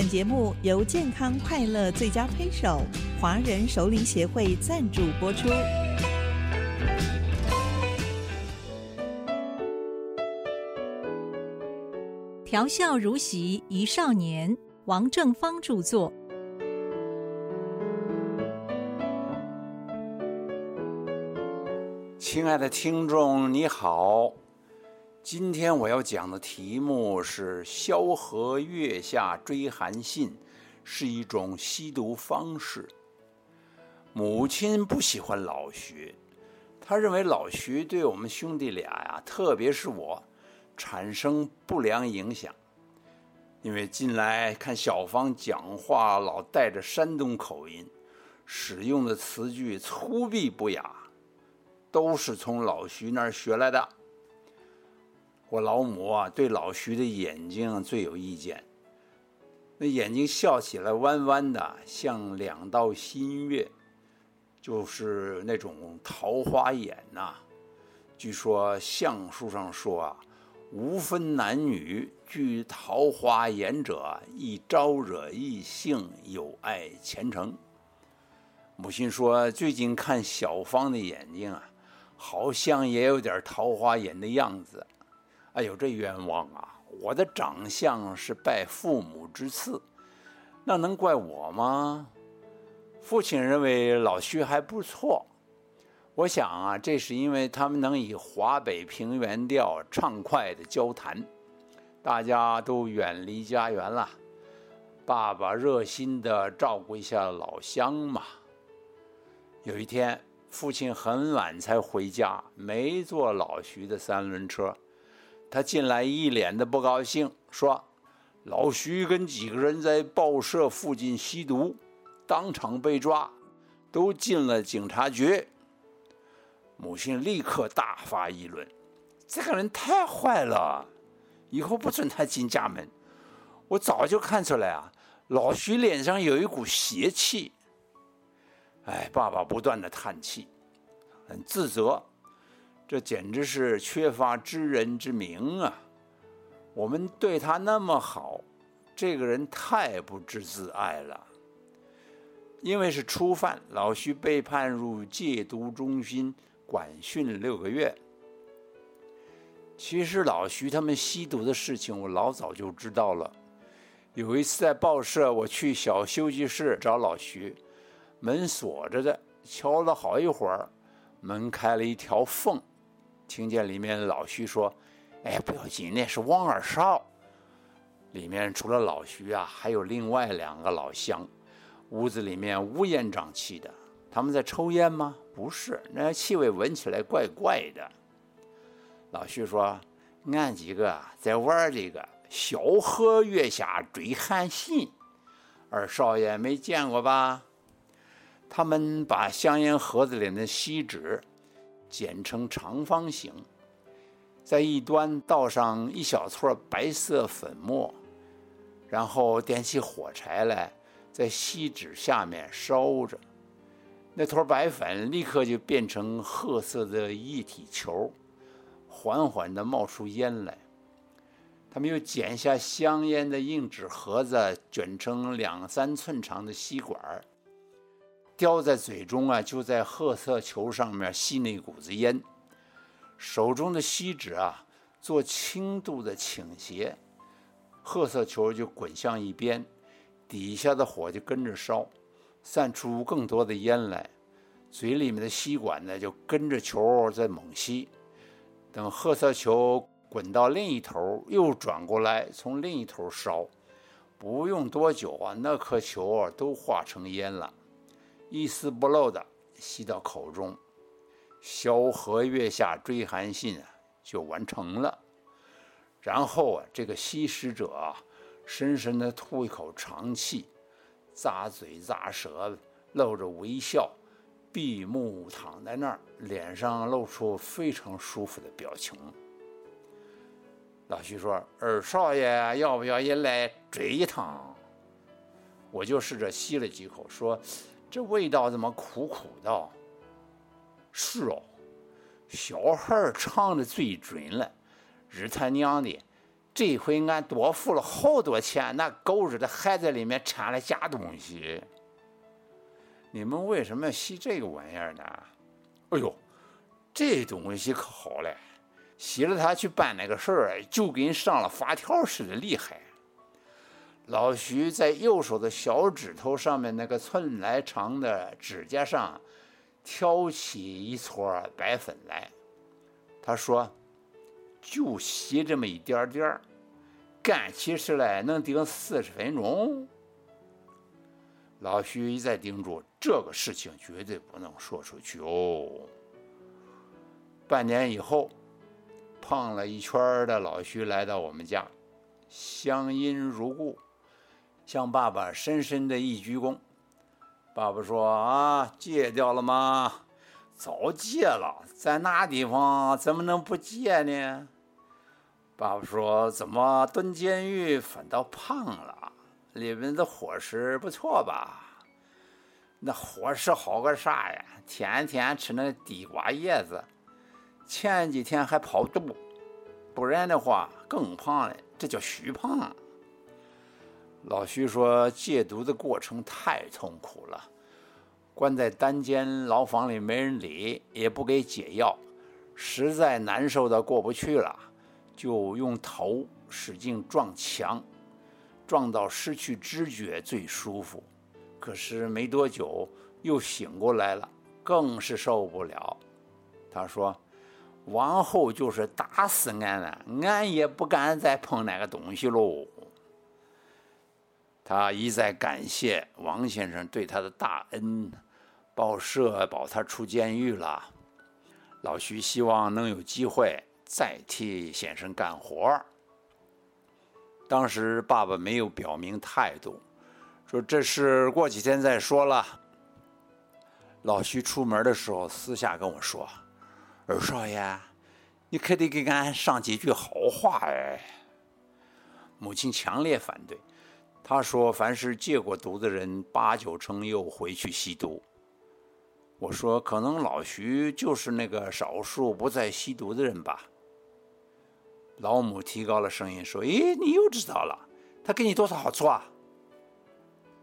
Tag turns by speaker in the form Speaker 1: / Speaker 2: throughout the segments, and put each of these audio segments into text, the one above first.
Speaker 1: 本节目由健康快乐最佳推手华人首领协会赞助播出。调笑如席一少年，王正芳著作。
Speaker 2: 亲爱的听众，你好。今天我要讲的题目是“萧何月下追韩信”，是一种吸毒方式。母亲不喜欢老徐，他认为老徐对我们兄弟俩呀，特别是我，产生不良影响。因为近来看小芳讲话老带着山东口音，使用的词句粗鄙不雅，都是从老徐那儿学来的。我老母啊，对老徐的眼睛最有意见。那眼睛笑起来弯弯的，像两道新月，就是那种桃花眼呐。据说相书上说啊，无分男女，具桃花眼者，易招惹异性，有爱前程。母亲说，最近看小芳的眼睛啊，好像也有点桃花眼的样子。哎呦，这冤枉啊！我的长相是拜父母之赐，那能怪我吗？父亲认为老徐还不错，我想啊，这是因为他们能以华北平原调畅快的交谈，大家都远离家园了，爸爸热心的照顾一下老乡嘛。有一天，父亲很晚才回家，没坐老徐的三轮车。他进来一脸的不高兴，说：“老徐跟几个人在报社附近吸毒，当场被抓，都进了警察局。”母亲立刻大发议论：“这个人太坏了，以后不准他进家门。”我早就看出来啊，老徐脸上有一股邪气。哎，爸爸不断的叹气，很自责。这简直是缺乏知人之明啊！我们对他那么好，这个人太不知自爱了。因为是初犯，老徐被判入戒毒中心管训六个月。其实老徐他们吸毒的事情，我老早就知道了。有一次在报社，我去小休息室找老徐，门锁着的，敲了好一会儿，门开了一条缝。听见里面老徐说：“哎，不要紧，那是汪二少。”里面除了老徐啊，还有另外两个老乡。屋子里面乌烟瘴气的，他们在抽烟吗？不是，那气味闻起来怪怪的。老徐说：“俺几个在玩这个萧何月下追韩信，二少爷没见过吧？”他们把香烟盒子里的锡纸。剪成长方形，在一端倒上一小撮白色粉末，然后点起火柴来，在锡纸下面烧着，那坨白粉立刻就变成褐色的液体球，缓缓地冒出烟来。他们又剪下香烟的硬纸盒子，卷成两三寸长的吸管儿。叼在嘴中啊，就在褐色球上面吸那股子烟，手中的锡纸啊做轻度的倾斜，褐色球就滚向一边，底下的火就跟着烧，散出更多的烟来，嘴里面的吸管呢就跟着球在猛吸，等褐色球滚到另一头，又转过来从另一头烧，不用多久啊，那颗球啊都化成烟了。一丝不漏的吸到口中，萧何月下追韩信啊，就完成了。然后啊，这个吸食者啊，深深的吐一口长气，咂嘴咂舌，露着微笑，闭目躺在那儿，脸上露出非常舒服的表情。老徐说：“二少爷要不要也来追一趟？”我就试着吸了几口，说。这味道怎么苦苦的？是哦，小孩唱的最准了。日他娘的，这回俺多付了好多钱，那狗日的还在里面掺了假东西。你们为什么要吸这个玩意儿呢？哎呦，这东西可好嘞，吸了它去办那个事儿，就跟上了发条似的厉害。老徐在右手的小指头上面那个寸来长的指甲上挑起一撮白粉来，他说：“就吸这么一点点儿，干起事来能顶四十分钟。”老徐一再叮嘱，这个事情绝对不能说出去哦。半年以后，胖了一圈的老徐来到我们家，乡音如故，向爸爸深深的一鞠躬。爸爸说：“啊，戒掉了吗？早戒了，在那地方怎么能不戒呢？”爸爸说：“怎么蹲监狱反倒胖了？”里面的伙食不错吧？那伙食好个啥呀？天天吃那地瓜叶子，前几天还跑肚，不然的话更胖了。这叫虚胖。老徐说戒毒的过程太痛苦了，关在单间牢房里没人理，也不给解药，实在难受的过不去了，就用头使劲撞墙。撞到失去知觉最舒服，可是没多久又醒过来了，更是受不了。他说：“往后就是打死俺了，俺也不敢再碰那个东西喽。”他一再感谢王先生对他的大恩，报社保他出监狱了。老徐希望能有机会再替先生干活。当时爸爸没有表明态度，说这事过几天再说了。老徐出门的时候私下跟我说：“二少爷，你可得给俺上几句好话哎。”母亲强烈反对，他说：“凡是戒过毒的人，八九成又回去吸毒。”我说：“可能老徐就是那个少数不再吸毒的人吧。”老母提高了声音说：“咦，你又知道了？他给你多少好处啊？”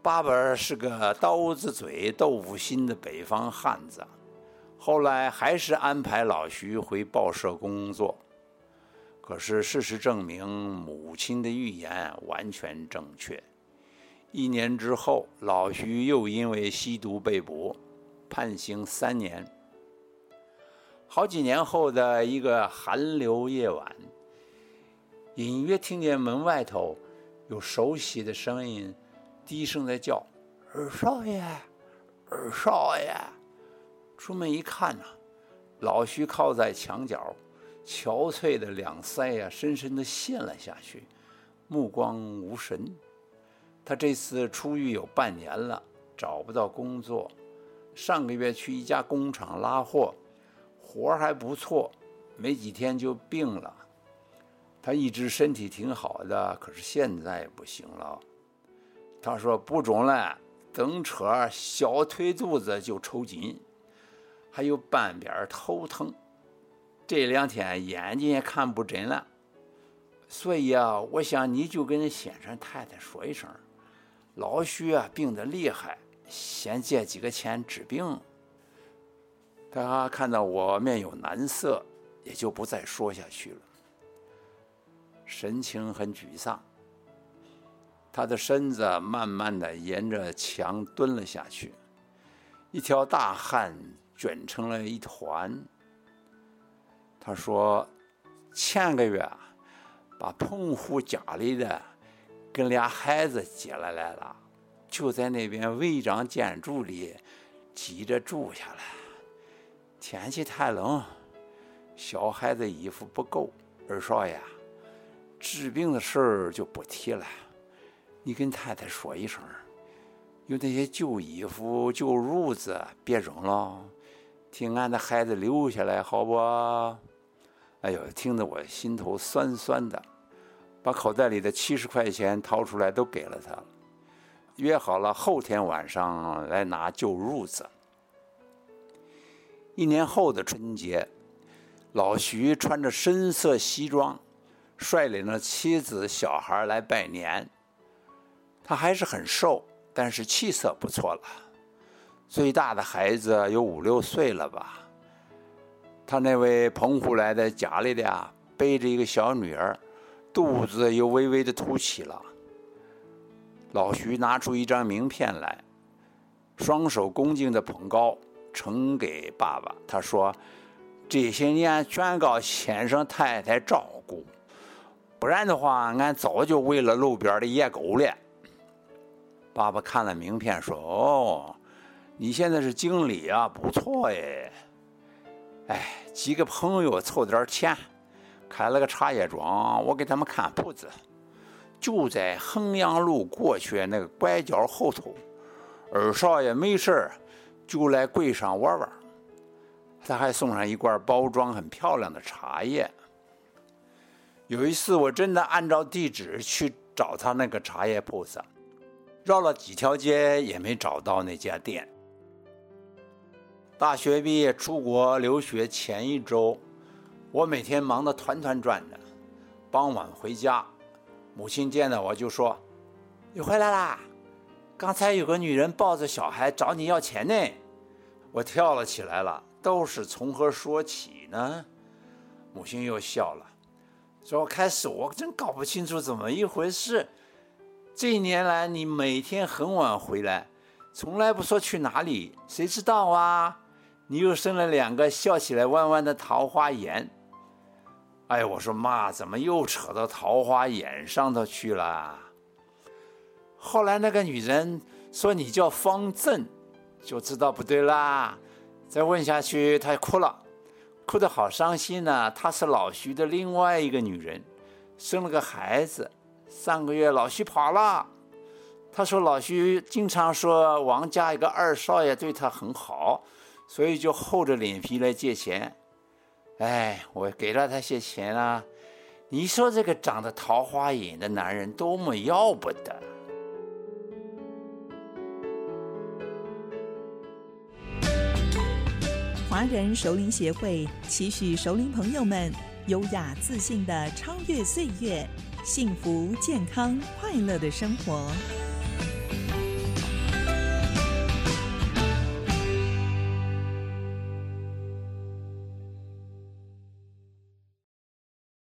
Speaker 2: 爸爸是个刀子嘴豆腐心的北方汉子，后来还是安排老徐回报社工作。可是事实证明，母亲的预言完全正确。一年之后，老徐又因为吸毒被捕，判刑三年。好几年后的一个寒流夜晚。隐约听见门外头有熟悉的声音，低声在叫：“二少爷，二少爷！”出门一看呐，老徐靠在墙角，憔悴的两腮呀，深深的陷了下去，目光无神。他这次出狱有半年了，找不到工作。上个月去一家工厂拉货，活还不错，没几天就病了。他一直身体挺好的，可是现在不行了。他说不中了，蹬车小腿肚子就抽筋，还有半边头疼，这两天眼睛也看不真了。所以啊，我想你就跟先生太太说一声，老徐啊病得厉害，先借几个钱治病。他看到我面有难色，也就不再说下去了。神情很沮丧，他的身子慢慢的沿着墙蹲了下去，一条大汗卷成了一团。他说：“前个月把棚户家里的跟俩孩子接了来了，就在那边违章建筑里挤着住下来。天气太冷，小孩子衣服不够，二少爷。”治病的事儿就不提了，你跟太太说一声，有那些旧衣服、旧褥子别扔了，替俺的孩子留下来，好不？哎呦，听得我心头酸酸的，把口袋里的七十块钱掏出来都给了他，约好了后天晚上来拿旧褥子。一年后的春节，老徐穿着深色西装。率领了妻子、小孩来拜年。他还是很瘦，但是气色不错了。最大的孩子有五六岁了吧？他那位澎湖来的家里的呀，背着一个小女儿，肚子又微微的凸起了。老徐拿出一张名片来，双手恭敬的捧高，呈给爸爸。他说：“这些年全靠先生太太照顾，不然的话，俺早就喂了路边的野狗了。”爸爸看了名片，说：“哦。”你现在是经理啊，不错哎。哎，几个朋友凑点钱，开了个茶叶庄，我给他们看铺子，就在衡阳路过去那个拐角后头。二少爷没事就来柜上玩玩。他还送上一罐包装很漂亮的茶叶。有一次，我真的按照地址去找他那个茶叶铺子，绕了几条街也没找到那家店。大学毕业出国留学前一周，我每天忙得团团转的。傍晚回家，母亲见到我就说：“你回来啦！刚才有个女人抱着小孩找你要钱呢。”我跳了起来了，都是从何说起呢？母亲又笑了，说：“开始我真搞不清楚怎么一回事。这一年来，你每天很晚回来，从来不说去哪里，谁知道啊？”你又生了两个笑起来弯弯的桃花眼，哎，我说妈，怎么又扯到桃花眼上头去了？后来那个女人说你叫方正，就知道不对啦。再问下去，她哭了，哭得好伤心呢。她是老徐的另外一个女人，生了个孩子，上个月老徐跑了。她说老徐经常说王家一个二少爷对她很好。所以就厚着脸皮来借钱，哎，我给了他些钱啊。你说这个长得桃花眼的男人多么要不得！
Speaker 1: 华人熟龄协会期许熟龄朋友们优雅自信的超越岁月，幸福健康快乐的生活。